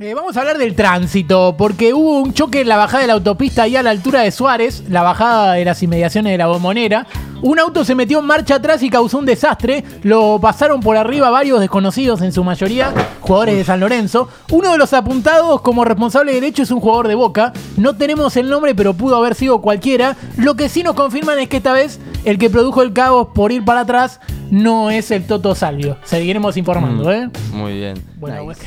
Eh, vamos a hablar del tránsito, porque hubo un choque en la bajada de la autopista ahí a la altura de Suárez, la bajada de las inmediaciones de la bombonera. Un auto se metió en marcha atrás y causó un desastre. Lo pasaron por arriba varios desconocidos, en su mayoría jugadores de San Lorenzo. Uno de los apuntados como responsable del hecho es un jugador de Boca. No tenemos el nombre, pero pudo haber sido cualquiera. Lo que sí nos confirman es que esta vez el que produjo el caos por ir para atrás no es el Toto Salvio. Seguiremos informando, mm. ¿eh? Muy bien. Bueno, Nice.